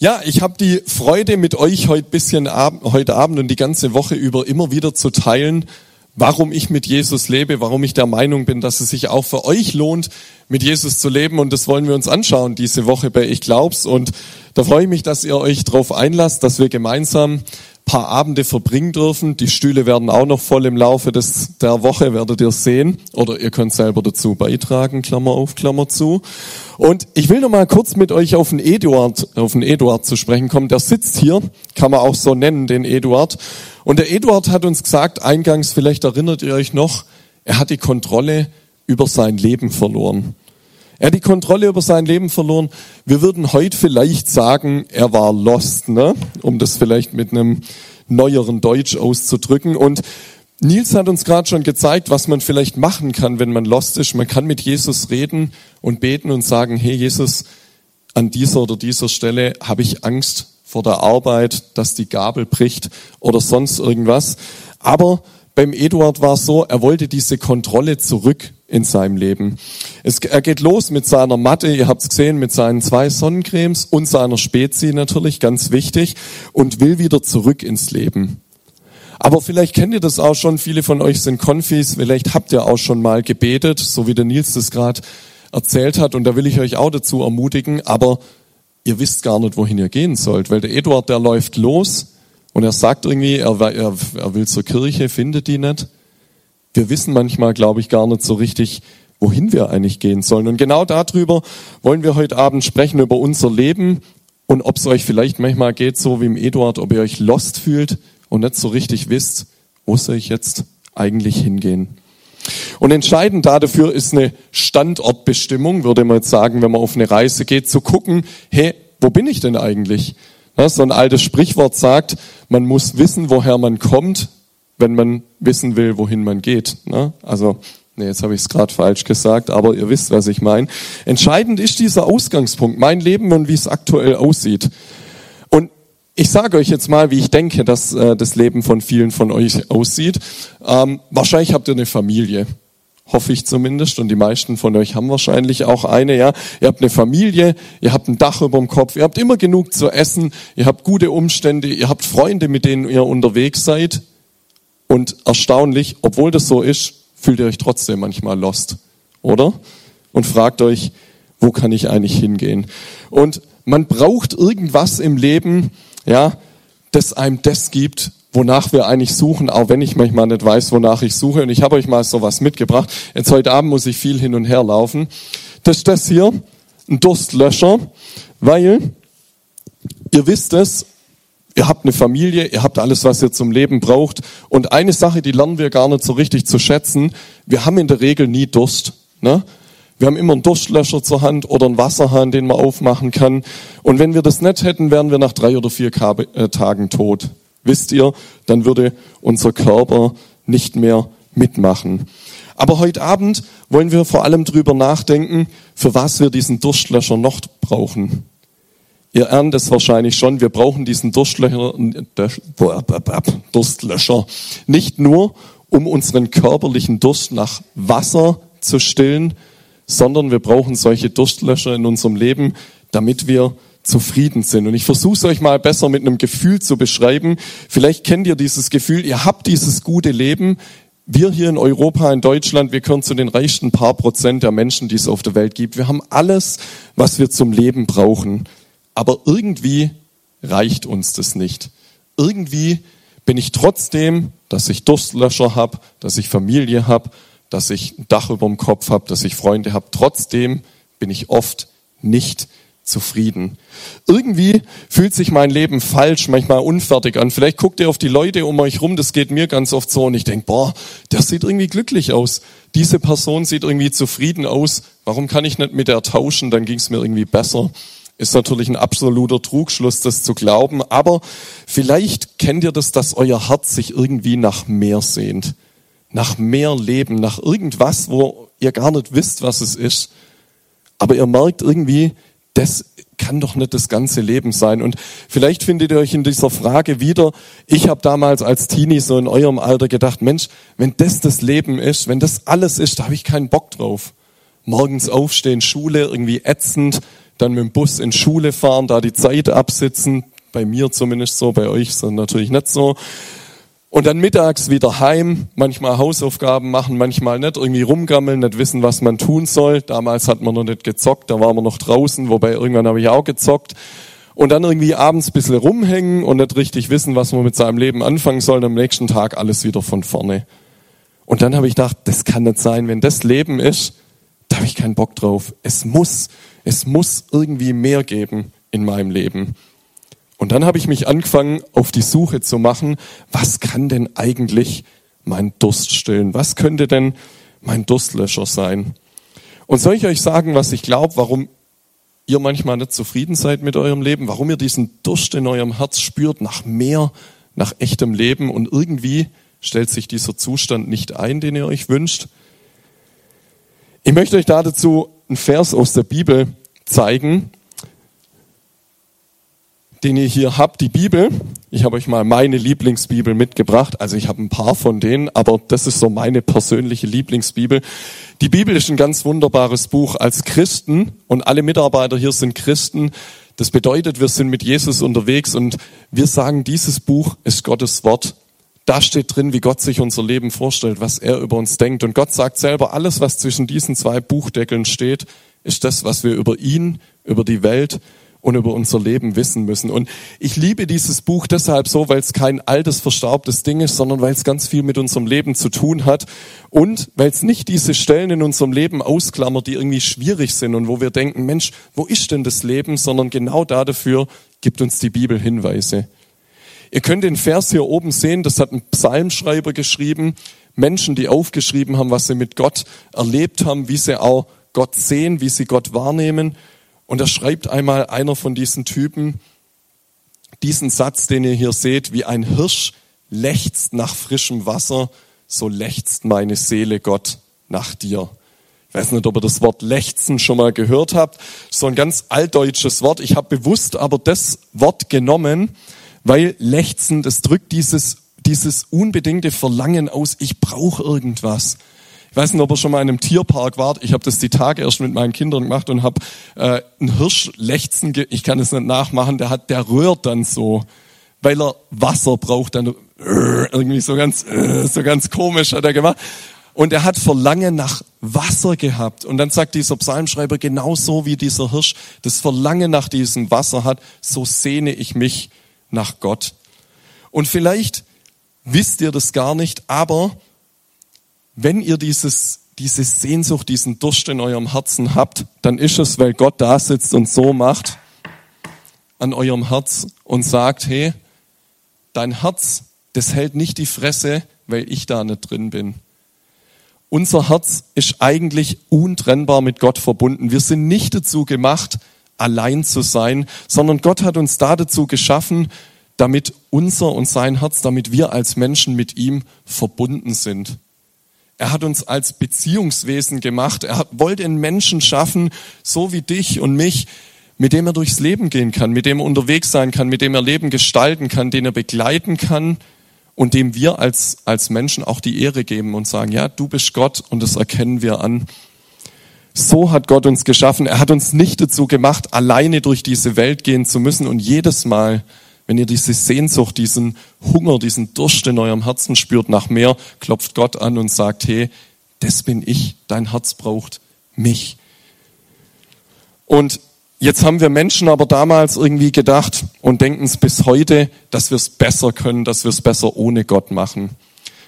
Ja, ich habe die Freude mit euch heute bisschen ab, heute Abend und die ganze Woche über immer wieder zu teilen, warum ich mit Jesus lebe, warum ich der Meinung bin, dass es sich auch für euch lohnt, mit Jesus zu leben. Und das wollen wir uns anschauen diese Woche bei Ich Glaub's. Und da freue ich mich, dass ihr euch darauf einlasst, dass wir gemeinsam paar Abende verbringen dürfen. Die Stühle werden auch noch voll im Laufe des, der Woche, werdet ihr sehen. Oder ihr könnt selber dazu beitragen, Klammer auf, Klammer zu. Und ich will noch mal kurz mit euch auf den Eduard, auf den Eduard zu sprechen kommen. Der sitzt hier, kann man auch so nennen, den Eduard. Und der Eduard hat uns gesagt, eingangs, vielleicht erinnert ihr euch noch, er hat die Kontrolle über sein Leben verloren. Er hat die Kontrolle über sein Leben verloren. Wir würden heute vielleicht sagen, er war lost, ne? um das vielleicht mit einem neueren Deutsch auszudrücken. Und Nils hat uns gerade schon gezeigt, was man vielleicht machen kann, wenn man lost ist. Man kann mit Jesus reden und beten und sagen, hey Jesus, an dieser oder dieser Stelle habe ich Angst vor der Arbeit, dass die Gabel bricht oder sonst irgendwas. Aber beim Eduard war es so, er wollte diese Kontrolle zurück in seinem Leben. Es, er geht los mit seiner Matte, ihr habt es gesehen, mit seinen zwei Sonnencremes und seiner Spezi natürlich, ganz wichtig, und will wieder zurück ins Leben. Aber vielleicht kennt ihr das auch schon, viele von euch sind Konfis, vielleicht habt ihr auch schon mal gebetet, so wie der Nils das gerade erzählt hat, und da will ich euch auch dazu ermutigen, aber ihr wisst gar nicht, wohin ihr gehen sollt, weil der Eduard, der läuft los und er sagt irgendwie, er, er, er will zur Kirche, findet die nicht wir wissen manchmal, glaube ich, gar nicht so richtig, wohin wir eigentlich gehen sollen. Und genau darüber wollen wir heute Abend sprechen, über unser Leben und ob es euch vielleicht manchmal geht, so wie im Eduard, ob ihr euch lost fühlt und nicht so richtig wisst, wo soll ich jetzt eigentlich hingehen. Und entscheidend dafür ist eine Standortbestimmung, würde man jetzt sagen, wenn man auf eine Reise geht, zu gucken, hey, wo bin ich denn eigentlich? So ein altes Sprichwort sagt, man muss wissen, woher man kommt, wenn man wissen will, wohin man geht. Ne? Also, nee, jetzt habe ich es gerade falsch gesagt, aber ihr wisst, was ich meine. Entscheidend ist dieser Ausgangspunkt, mein Leben und wie es aktuell aussieht. Und ich sage euch jetzt mal, wie ich denke, dass äh, das Leben von vielen von euch aussieht. Ähm, wahrscheinlich habt ihr eine Familie hoffe ich zumindest, und die meisten von euch haben wahrscheinlich auch eine, ja. Ihr habt eine Familie, ihr habt ein Dach über dem Kopf, ihr habt immer genug zu essen, ihr habt gute Umstände, ihr habt Freunde, mit denen ihr unterwegs seid. Und erstaunlich, obwohl das so ist, fühlt ihr euch trotzdem manchmal lost, oder? Und fragt euch, wo kann ich eigentlich hingehen? Und man braucht irgendwas im Leben, ja, das einem das gibt, wonach wir eigentlich suchen, auch wenn ich manchmal nicht weiß, wonach ich suche. Und ich habe euch mal sowas mitgebracht. Jetzt heute Abend muss ich viel hin und her laufen. Das ist das hier, ein Durstlöscher, weil ihr wisst es, Ihr habt eine Familie, ihr habt alles, was ihr zum Leben braucht. Und eine Sache, die lernen wir gar nicht so richtig zu schätzen. Wir haben in der Regel nie Durst. Ne? Wir haben immer einen Durstlöscher zur Hand oder einen Wasserhahn, den man aufmachen kann. Und wenn wir das nicht hätten, wären wir nach drei oder vier äh, Tagen tot. Wisst ihr, dann würde unser Körper nicht mehr mitmachen. Aber heute Abend wollen wir vor allem drüber nachdenken, für was wir diesen Durstlöscher noch brauchen. Ihr ernt es wahrscheinlich schon, wir brauchen diesen Durstlöcher, Durstlöscher nicht nur, um unseren körperlichen Durst nach Wasser zu stillen, sondern wir brauchen solche Durstlöscher in unserem Leben, damit wir zufrieden sind. Und ich versuche es euch mal besser mit einem Gefühl zu beschreiben. Vielleicht kennt ihr dieses Gefühl, ihr habt dieses gute Leben. Wir hier in Europa, in Deutschland, wir gehören zu den reichsten paar Prozent der Menschen, die es auf der Welt gibt. Wir haben alles, was wir zum Leben brauchen. Aber irgendwie reicht uns das nicht. Irgendwie bin ich trotzdem, dass ich Durstlöscher habe, dass ich Familie habe, dass ich ein Dach über dem Kopf habe, dass ich Freunde habe. Trotzdem bin ich oft nicht zufrieden. Irgendwie fühlt sich mein Leben falsch, manchmal unfertig an. Vielleicht guckt ihr auf die Leute um euch rum, das geht mir ganz oft so und ich denke, boah, der sieht irgendwie glücklich aus. Diese Person sieht irgendwie zufrieden aus. Warum kann ich nicht mit der tauschen? Dann ging es mir irgendwie besser. Ist natürlich ein absoluter Trugschluss, das zu glauben, aber vielleicht kennt ihr das, dass euer Herz sich irgendwie nach mehr sehnt. Nach mehr Leben, nach irgendwas, wo ihr gar nicht wisst, was es ist. Aber ihr merkt irgendwie, das kann doch nicht das ganze Leben sein. Und vielleicht findet ihr euch in dieser Frage wieder. Ich habe damals als Teenie so in eurem Alter gedacht, Mensch, wenn das das Leben ist, wenn das alles ist, da habe ich keinen Bock drauf. Morgens aufstehen, Schule, irgendwie ätzend, dann mit dem Bus in Schule fahren, da die Zeit absitzen, bei mir zumindest so, bei euch das natürlich nicht so. Und dann mittags wieder heim, manchmal Hausaufgaben machen, manchmal nicht, irgendwie rumgammeln, nicht wissen, was man tun soll. Damals hat man noch nicht gezockt, da waren wir noch draußen, wobei irgendwann habe ich auch gezockt. Und dann irgendwie abends ein bisschen rumhängen und nicht richtig wissen, was man mit seinem Leben anfangen soll, und am nächsten Tag alles wieder von vorne. Und dann habe ich gedacht, das kann nicht sein, wenn das Leben ist, da habe ich keinen Bock drauf. Es muss, es muss irgendwie mehr geben in meinem Leben. Und dann habe ich mich angefangen, auf die Suche zu machen, was kann denn eigentlich mein Durst stillen? Was könnte denn mein Durstlöscher sein? Und soll ich euch sagen, was ich glaube, warum ihr manchmal nicht zufrieden seid mit eurem Leben, warum ihr diesen Durst in eurem Herz spürt nach mehr, nach echtem Leben und irgendwie stellt sich dieser Zustand nicht ein, den ihr euch wünscht? Ich möchte euch da dazu einen Vers aus der Bibel zeigen, den ihr hier habt, die Bibel. Ich habe euch mal meine Lieblingsbibel mitgebracht. Also ich habe ein paar von denen, aber das ist so meine persönliche Lieblingsbibel. Die Bibel ist ein ganz wunderbares Buch als Christen und alle Mitarbeiter hier sind Christen. Das bedeutet, wir sind mit Jesus unterwegs und wir sagen, dieses Buch ist Gottes Wort. Da steht drin, wie Gott sich unser Leben vorstellt, was er über uns denkt. Und Gott sagt selber, alles, was zwischen diesen zwei Buchdeckeln steht, ist das, was wir über ihn, über die Welt und über unser Leben wissen müssen. Und ich liebe dieses Buch deshalb so, weil es kein altes, verstaubtes Ding ist, sondern weil es ganz viel mit unserem Leben zu tun hat und weil es nicht diese Stellen in unserem Leben ausklammert, die irgendwie schwierig sind und wo wir denken, Mensch, wo ist denn das Leben, sondern genau dafür gibt uns die Bibel Hinweise. Ihr könnt den Vers hier oben sehen, das hat ein Psalmschreiber geschrieben, Menschen, die aufgeschrieben haben, was sie mit Gott erlebt haben, wie sie auch Gott sehen, wie sie Gott wahrnehmen. Und da schreibt einmal einer von diesen Typen diesen Satz, den ihr hier seht, wie ein Hirsch lechzt nach frischem Wasser, so lechzt meine Seele Gott nach dir. Ich weiß nicht, ob ihr das Wort lechzen schon mal gehört habt. So ein ganz altdeutsches Wort. Ich habe bewusst aber das Wort genommen, weil lechzen, das drückt dieses, dieses unbedingte Verlangen aus, ich brauche irgendwas. Ich weiß nicht, ob ihr schon mal in einem Tierpark wart. Ich habe das die Tage erst mit meinen Kindern gemacht und habe äh, einen Hirsch lechzen, ich kann es nicht nachmachen, der hat, der rührt dann so, weil er Wasser braucht, dann irgendwie so ganz, äh, so ganz komisch hat er gemacht. Und er hat Verlangen nach Wasser gehabt. Und dann sagt dieser Psalmschreiber, genauso wie dieser Hirsch das Verlangen nach diesem Wasser hat, so sehne ich mich nach Gott. Und vielleicht wisst ihr das gar nicht, aber wenn ihr dieses, diese Sehnsucht, diesen Durst in eurem Herzen habt, dann ist es, weil Gott da sitzt und so macht an eurem Herz und sagt, hey, dein Herz, das hält nicht die Fresse, weil ich da nicht drin bin. Unser Herz ist eigentlich untrennbar mit Gott verbunden. Wir sind nicht dazu gemacht, allein zu sein, sondern Gott hat uns da dazu geschaffen, damit unser und sein Herz, damit wir als Menschen mit ihm verbunden sind. Er hat uns als Beziehungswesen gemacht. Er wollte einen Menschen schaffen, so wie dich und mich, mit dem er durchs Leben gehen kann, mit dem er unterwegs sein kann, mit dem er Leben gestalten kann, den er begleiten kann und dem wir als, als Menschen auch die Ehre geben und sagen, ja, du bist Gott und das erkennen wir an. So hat Gott uns geschaffen. Er hat uns nicht dazu gemacht, alleine durch diese Welt gehen zu müssen und jedes Mal, wenn ihr diese Sehnsucht, diesen Hunger, diesen Durst in eurem Herzen spürt nach mehr, klopft Gott an und sagt, hey, das bin ich, dein Herz braucht mich. Und jetzt haben wir Menschen aber damals irgendwie gedacht und denken es bis heute, dass wir es besser können, dass wir es besser ohne Gott machen.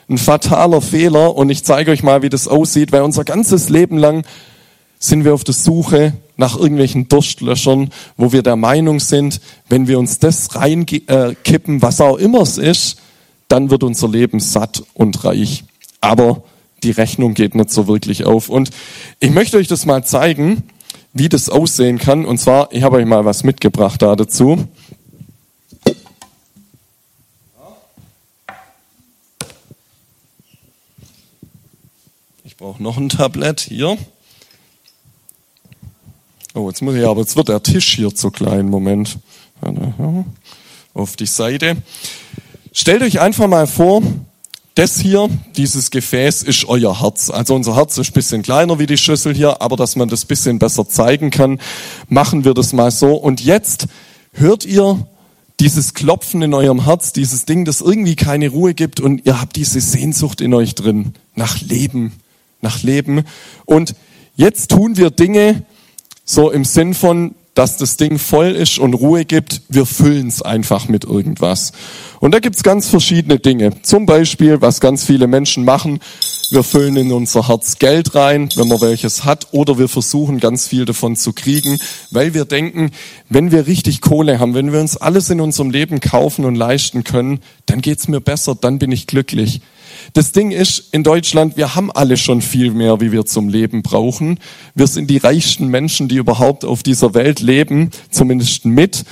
Ein fataler Fehler und ich zeige euch mal, wie das aussieht, weil unser ganzes Leben lang sind wir auf der Suche nach irgendwelchen Durstlöschern, wo wir der Meinung sind, wenn wir uns das reinkippen, äh, was auch immer es ist, dann wird unser Leben satt und reich. Aber die Rechnung geht nicht so wirklich auf. Und ich möchte euch das mal zeigen, wie das aussehen kann. Und zwar, ich habe euch mal was mitgebracht da dazu. Ich brauche noch ein Tablett hier. Oh, jetzt muss ich aber, jetzt wird der Tisch hier zu klein. Moment. Auf die Seite. Stellt euch einfach mal vor, das hier, dieses Gefäß, ist euer Herz. Also unser Herz ist ein bisschen kleiner wie die Schüssel hier, aber dass man das bisschen besser zeigen kann, machen wir das mal so. Und jetzt hört ihr dieses Klopfen in eurem Herz, dieses Ding, das irgendwie keine Ruhe gibt und ihr habt diese Sehnsucht in euch drin nach Leben, nach Leben. Und jetzt tun wir Dinge so im Sinn von, dass das Ding voll ist und Ruhe gibt. Wir füllen es einfach mit irgendwas. Und da gibt's ganz verschiedene Dinge. Zum Beispiel, was ganz viele Menschen machen, wir füllen in unser Herz Geld rein, wenn man welches hat, oder wir versuchen ganz viel davon zu kriegen, weil wir denken, wenn wir richtig Kohle haben, wenn wir uns alles in unserem Leben kaufen und leisten können, dann geht's mir besser, dann bin ich glücklich. Das Ding ist, in Deutschland, wir haben alle schon viel mehr, wie wir zum Leben brauchen. Wir sind die reichsten Menschen, die überhaupt auf dieser Welt leben, zumindest mit.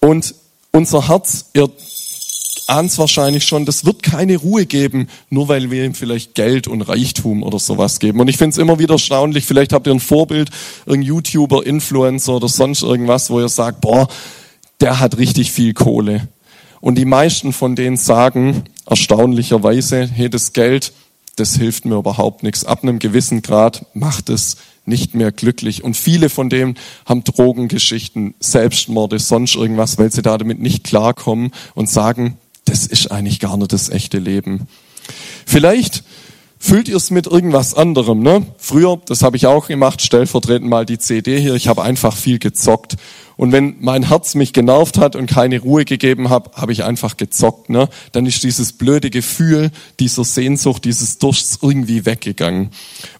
Und unser Herz, ihr ahnt wahrscheinlich schon, das wird keine Ruhe geben, nur weil wir ihm vielleicht Geld und Reichtum oder sowas geben. Und ich finde es immer wieder erstaunlich, vielleicht habt ihr ein Vorbild, irgendein YouTuber, Influencer oder sonst irgendwas, wo ihr sagt, boah, der hat richtig viel Kohle. Und die meisten von denen sagen erstaunlicherweise, hey, das Geld, das hilft mir überhaupt nichts. Ab einem gewissen Grad macht es nicht mehr glücklich. Und viele von denen haben Drogengeschichten, Selbstmorde, sonst irgendwas, weil sie da damit nicht klarkommen und sagen, das ist eigentlich gar nicht das echte Leben. Vielleicht Füllt ihr es mit irgendwas anderem, ne? Früher, das habe ich auch gemacht, stellvertretend mal die CD hier, ich habe einfach viel gezockt. Und wenn mein Herz mich genervt hat und keine Ruhe gegeben hat, habe ich einfach gezockt, ne? Dann ist dieses blöde Gefühl dieser Sehnsucht, dieses Dursts irgendwie weggegangen.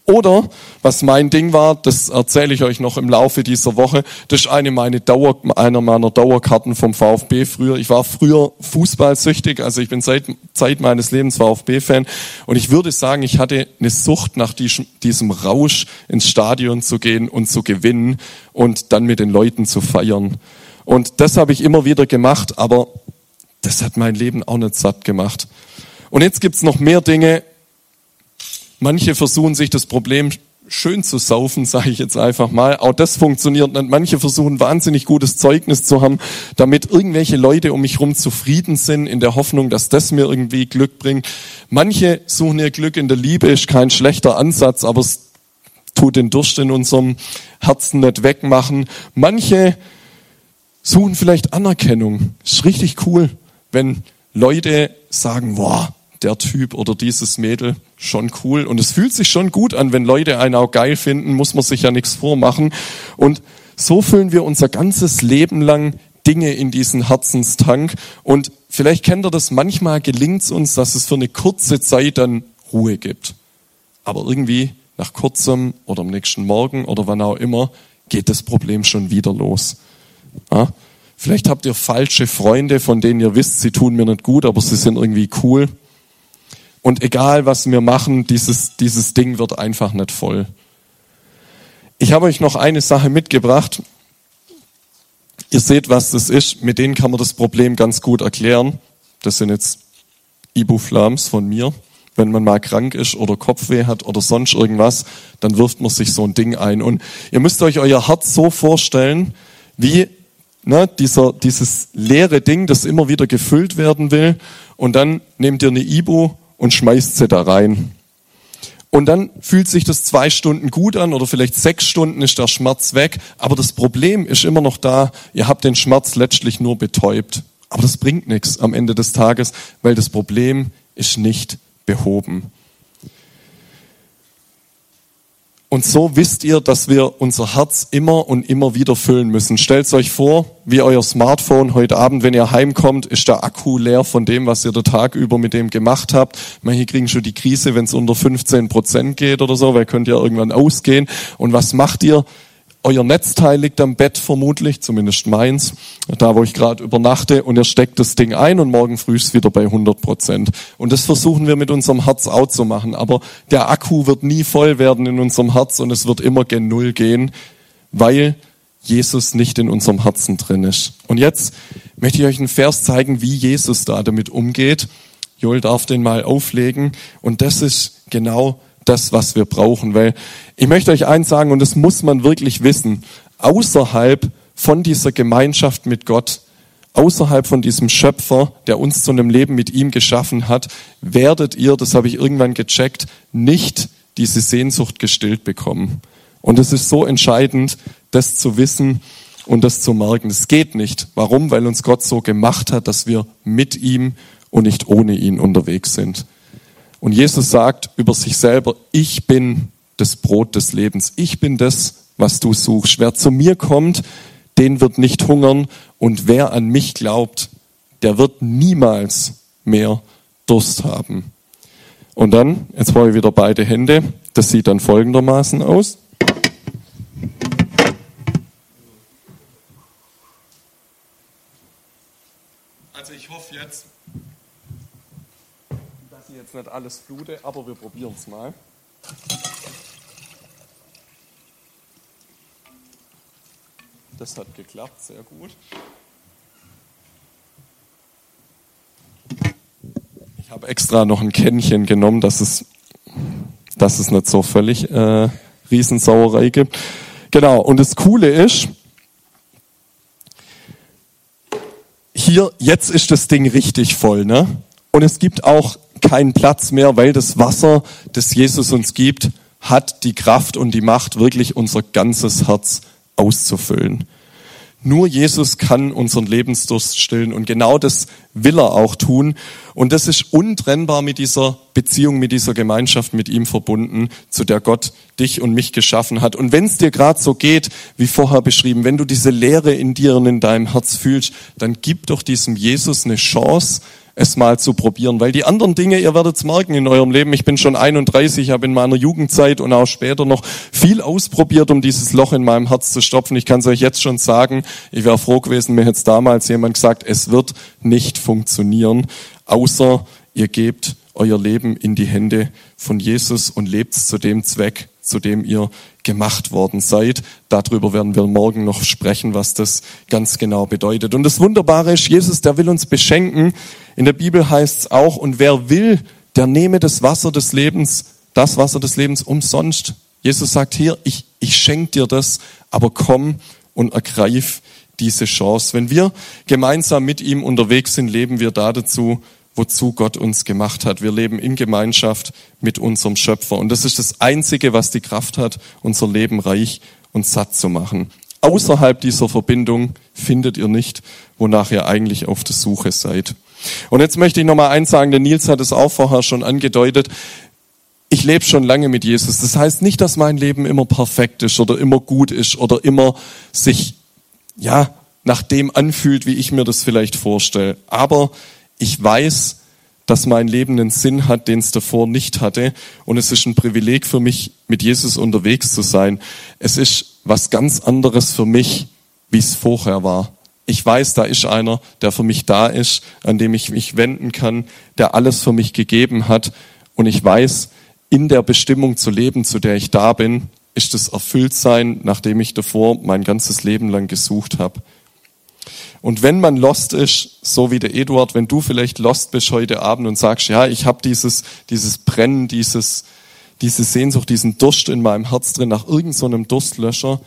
Oder, was mein Ding war, das erzähle ich euch noch im Laufe dieser Woche, das ist eine meine Dauer, einer meiner Dauerkarten vom VfB früher. Ich war früher fußballsüchtig, also ich bin seit Zeit meines Lebens VfB-Fan und ich würde sagen, ich hatte eine Sucht nach diesem, diesem Rausch ins Stadion zu gehen und zu gewinnen und dann mit den Leuten zu feiern. Und das habe ich immer wieder gemacht, aber das hat mein Leben auch nicht satt gemacht. Und jetzt gibt's noch mehr Dinge, Manche versuchen sich das Problem schön zu saufen, sage ich jetzt einfach mal. Auch das funktioniert nicht. Manche versuchen wahnsinnig gutes Zeugnis zu haben, damit irgendwelche Leute um mich herum zufrieden sind, in der Hoffnung, dass das mir irgendwie Glück bringt. Manche suchen ihr Glück in der Liebe, ist kein schlechter Ansatz, aber es tut den Durst in unserem Herzen nicht wegmachen. Manche suchen vielleicht Anerkennung. Ist richtig cool, wenn Leute sagen, boah, der Typ oder dieses Mädel schon cool. Und es fühlt sich schon gut an, wenn Leute einen auch geil finden, muss man sich ja nichts vormachen. Und so füllen wir unser ganzes Leben lang Dinge in diesen Herzenstank. Und vielleicht kennt ihr das, manchmal gelingt es uns, dass es für eine kurze Zeit dann Ruhe gibt. Aber irgendwie nach kurzem oder am nächsten Morgen oder wann auch immer geht das Problem schon wieder los. Ja? Vielleicht habt ihr falsche Freunde, von denen ihr wisst, sie tun mir nicht gut, aber sie sind irgendwie cool. Und egal was wir machen, dieses, dieses Ding wird einfach nicht voll. Ich habe euch noch eine Sache mitgebracht. Ihr seht, was das ist. Mit denen kann man das Problem ganz gut erklären. Das sind jetzt Ibuflams von mir. Wenn man mal krank ist oder Kopfweh hat oder sonst irgendwas, dann wirft man sich so ein Ding ein. Und ihr müsst euch euer Herz so vorstellen, wie ne, dieser, dieses leere Ding, das immer wieder gefüllt werden will. Und dann nehmt ihr eine Ibu und schmeißt sie da rein. Und dann fühlt sich das zwei Stunden gut an oder vielleicht sechs Stunden ist der Schmerz weg. Aber das Problem ist immer noch da. Ihr habt den Schmerz letztlich nur betäubt. Aber das bringt nichts am Ende des Tages, weil das Problem ist nicht behoben. Und so wisst ihr, dass wir unser Herz immer und immer wieder füllen müssen. Stellt euch vor, wie euer Smartphone heute Abend, wenn ihr heimkommt, ist der Akku leer von dem, was ihr den Tag über mit dem gemacht habt. Manche kriegen schon die Krise, wenn es unter 15 Prozent geht oder so, weil könnt ihr irgendwann ausgehen. Und was macht ihr? Euer Netzteil liegt am Bett vermutlich, zumindest meins, da wo ich gerade übernachte, und ihr steckt das Ding ein und morgen früh ist wieder bei 100 Prozent. Und das versuchen wir mit unserem Herz auch zu machen. Aber der Akku wird nie voll werden in unserem Herz und es wird immer gen Null gehen, weil Jesus nicht in unserem Herzen drin ist. Und jetzt möchte ich euch einen Vers zeigen, wie Jesus da damit umgeht. Joel darf den mal auflegen. Und das ist genau das, was wir brauchen. Weil ich möchte euch eins sagen, und das muss man wirklich wissen, außerhalb von dieser Gemeinschaft mit Gott, außerhalb von diesem Schöpfer, der uns zu einem Leben mit ihm geschaffen hat, werdet ihr, das habe ich irgendwann gecheckt, nicht diese Sehnsucht gestillt bekommen. Und es ist so entscheidend, das zu wissen und das zu merken. Es geht nicht. Warum? Weil uns Gott so gemacht hat, dass wir mit ihm und nicht ohne ihn unterwegs sind. Und Jesus sagt über sich selber, ich bin das Brot des Lebens. Ich bin das, was du suchst. Wer zu mir kommt, den wird nicht hungern und wer an mich glaubt, der wird niemals mehr Durst haben. Und dann, jetzt brauche ich wieder beide Hände, das sieht dann folgendermaßen aus. Also ich hoffe jetzt, ich jetzt nicht alles flute, aber wir probieren es mal. Das hat geklappt, sehr gut. Ich habe extra noch ein Kännchen genommen, dass es, dass es nicht so völlig äh, Riesensauerei gibt. Genau, und das Coole ist, hier, jetzt ist das Ding richtig voll, ne? Und es gibt auch keinen Platz mehr, weil das Wasser, das Jesus uns gibt, hat die Kraft und die Macht, wirklich unser ganzes Herz auszufüllen. Nur Jesus kann unseren Lebensdurst stillen und genau das will er auch tun. Und das ist untrennbar mit dieser Beziehung, mit dieser Gemeinschaft mit ihm verbunden, zu der Gott dich und mich geschaffen hat. Und wenn es dir gerade so geht, wie vorher beschrieben, wenn du diese Leere in dir und in deinem Herz fühlst, dann gib doch diesem Jesus eine Chance, es mal zu probieren. Weil die anderen Dinge, ihr werdet es merken in eurem Leben, ich bin schon 31, ich habe in meiner Jugendzeit und auch später noch viel ausprobiert, um dieses Loch in meinem Herz zu stopfen. Ich kann es euch jetzt schon sagen, ich wäre froh gewesen, mir hätte damals jemand gesagt, es wird nicht funktionieren, außer ihr gebt euer Leben in die Hände von Jesus und lebt zu dem Zweck, zu dem ihr gemacht worden seid. Darüber werden wir morgen noch sprechen, was das ganz genau bedeutet. Und das Wunderbare ist, Jesus, der will uns beschenken. In der Bibel heißt es auch, und wer will, der nehme das Wasser des Lebens, das Wasser des Lebens umsonst. Jesus sagt hier, ich, ich schenke dir das, aber komm und ergreif diese Chance. Wenn wir gemeinsam mit ihm unterwegs sind, leben wir da dazu, wozu Gott uns gemacht hat. Wir leben in Gemeinschaft mit unserem Schöpfer. Und das ist das Einzige, was die Kraft hat, unser Leben reich und satt zu machen. Außerhalb dieser Verbindung findet ihr nicht, wonach ihr eigentlich auf der Suche seid. Und jetzt möchte ich noch mal eins sagen, der Nils hat es auch vorher schon angedeutet. Ich lebe schon lange mit Jesus. Das heißt nicht, dass mein Leben immer perfekt ist oder immer gut ist oder immer sich, ja, nach dem anfühlt, wie ich mir das vielleicht vorstelle. Aber ich weiß, dass mein Leben einen Sinn hat, den es davor nicht hatte. Und es ist ein Privileg für mich, mit Jesus unterwegs zu sein. Es ist was ganz anderes für mich, wie es vorher war. Ich weiß, da ist einer, der für mich da ist, an dem ich mich wenden kann, der alles für mich gegeben hat. Und ich weiß, in der Bestimmung zu leben, zu der ich da bin, ist das Erfülltsein, nachdem ich davor mein ganzes Leben lang gesucht habe. Und wenn man lost ist, so wie der Eduard, wenn du vielleicht lost bist heute Abend und sagst, ja, ich habe dieses, dieses Brennen, dieses, diese Sehnsucht, diesen Durst in meinem Herz drin nach irgendeinem so Durstlöscher,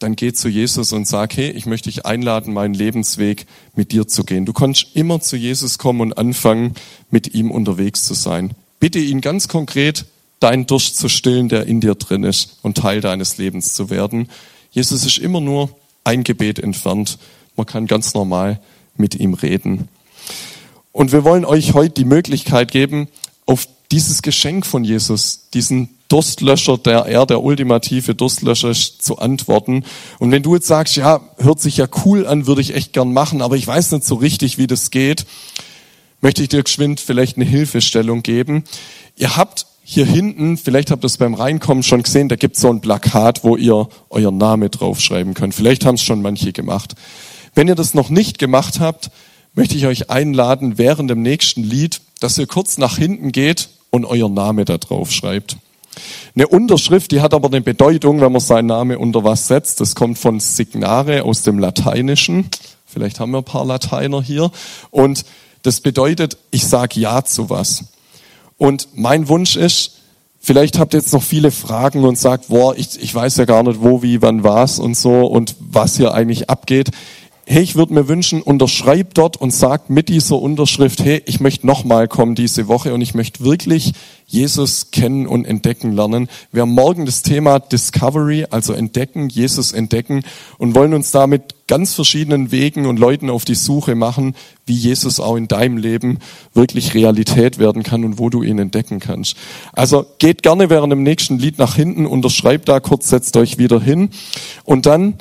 dann geh zu Jesus und sag, hey, ich möchte dich einladen, meinen Lebensweg mit dir zu gehen. Du kannst immer zu Jesus kommen und anfangen, mit ihm unterwegs zu sein. Bitte ihn ganz konkret, deinen Durst zu stillen, der in dir drin ist und Teil deines Lebens zu werden. Jesus ist immer nur ein Gebet entfernt man kann ganz normal mit ihm reden. Und wir wollen euch heute die Möglichkeit geben, auf dieses Geschenk von Jesus, diesen Durstlöscher, der er der ultimative Durstlöscher ist, zu antworten. Und wenn du jetzt sagst, ja, hört sich ja cool an, würde ich echt gern machen, aber ich weiß nicht so richtig, wie das geht, möchte ich dir geschwind vielleicht eine Hilfestellung geben. Ihr habt hier hinten, vielleicht habt ihr es beim Reinkommen schon gesehen, da gibt es so ein Plakat, wo ihr euer Name draufschreiben könnt. Vielleicht haben es schon manche gemacht. Wenn ihr das noch nicht gemacht habt, möchte ich euch einladen, während dem nächsten Lied, dass ihr kurz nach hinten geht und euer Name da drauf schreibt. Eine Unterschrift, die hat aber eine Bedeutung, wenn man seinen Namen unter was setzt. Das kommt von Signare aus dem Lateinischen. Vielleicht haben wir ein paar Lateiner hier. Und das bedeutet, ich sage Ja zu was. Und mein Wunsch ist, vielleicht habt ihr jetzt noch viele Fragen und sagt, boah, ich, ich weiß ja gar nicht wo, wie, wann, was und so und was hier eigentlich abgeht hey, ich würde mir wünschen, unterschreib dort und sag mit dieser Unterschrift, hey, ich möchte nochmal kommen diese Woche und ich möchte wirklich Jesus kennen und entdecken lernen. Wir haben morgen das Thema Discovery, also entdecken, Jesus entdecken und wollen uns damit ganz verschiedenen Wegen und Leuten auf die Suche machen, wie Jesus auch in deinem Leben wirklich Realität werden kann und wo du ihn entdecken kannst. Also geht gerne während dem nächsten Lied nach hinten, unterschreibt da kurz, setzt euch wieder hin und dann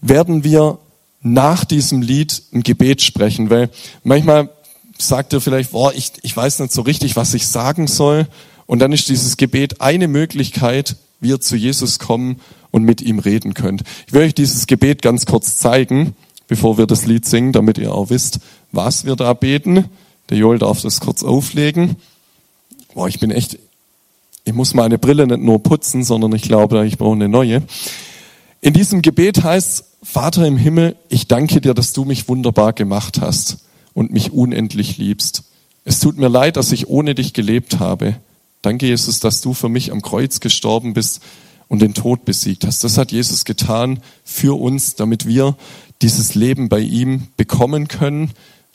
werden wir nach diesem Lied ein Gebet sprechen, weil manchmal sagt ihr vielleicht, boah, ich, ich weiß nicht so richtig, was ich sagen soll und dann ist dieses Gebet eine Möglichkeit, wie ihr zu Jesus kommen und mit ihm reden könnt. Ich will euch dieses Gebet ganz kurz zeigen, bevor wir das Lied singen, damit ihr auch wisst, was wir da beten. Der Joel darf das kurz auflegen. Boah, ich bin echt, ich muss meine Brille nicht nur putzen, sondern ich glaube, ich brauche eine neue. In diesem Gebet heißt, Vater im Himmel, ich danke dir, dass du mich wunderbar gemacht hast und mich unendlich liebst. Es tut mir leid, dass ich ohne dich gelebt habe. Danke, Jesus, dass du für mich am Kreuz gestorben bist und den Tod besiegt hast. Das hat Jesus getan für uns, damit wir dieses Leben bei ihm bekommen können.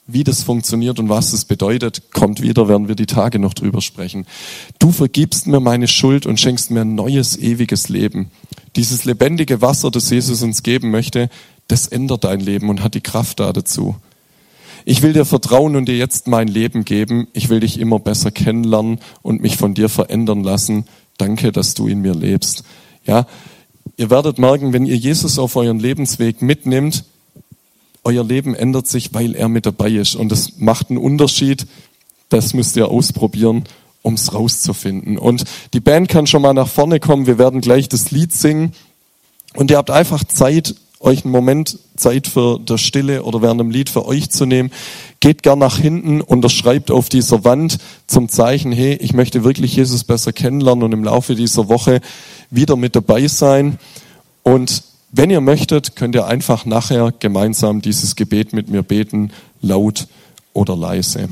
Wie das funktioniert und was es bedeutet, kommt wieder, werden wir die Tage noch drüber sprechen. Du vergibst mir meine Schuld und schenkst mir ein neues, ewiges Leben. Dieses lebendige Wasser, das Jesus uns geben möchte, das ändert dein Leben und hat die Kraft da dazu. Ich will dir vertrauen und dir jetzt mein Leben geben. Ich will dich immer besser kennenlernen und mich von dir verändern lassen. Danke, dass du in mir lebst. Ja, ihr werdet merken, wenn ihr Jesus auf euren Lebensweg mitnimmt, euer Leben ändert sich, weil er mit dabei ist. Und das macht einen Unterschied. Das müsst ihr ausprobieren, um es rauszufinden. Und die Band kann schon mal nach vorne kommen. Wir werden gleich das Lied singen. Und ihr habt einfach Zeit, euch einen Moment Zeit für der Stille oder während dem Lied für euch zu nehmen. Geht gern nach hinten, unterschreibt auf dieser Wand zum Zeichen, hey, ich möchte wirklich Jesus besser kennenlernen und im Laufe dieser Woche wieder mit dabei sein. Und wenn ihr möchtet, könnt ihr einfach nachher gemeinsam dieses Gebet mit mir beten, laut oder leise.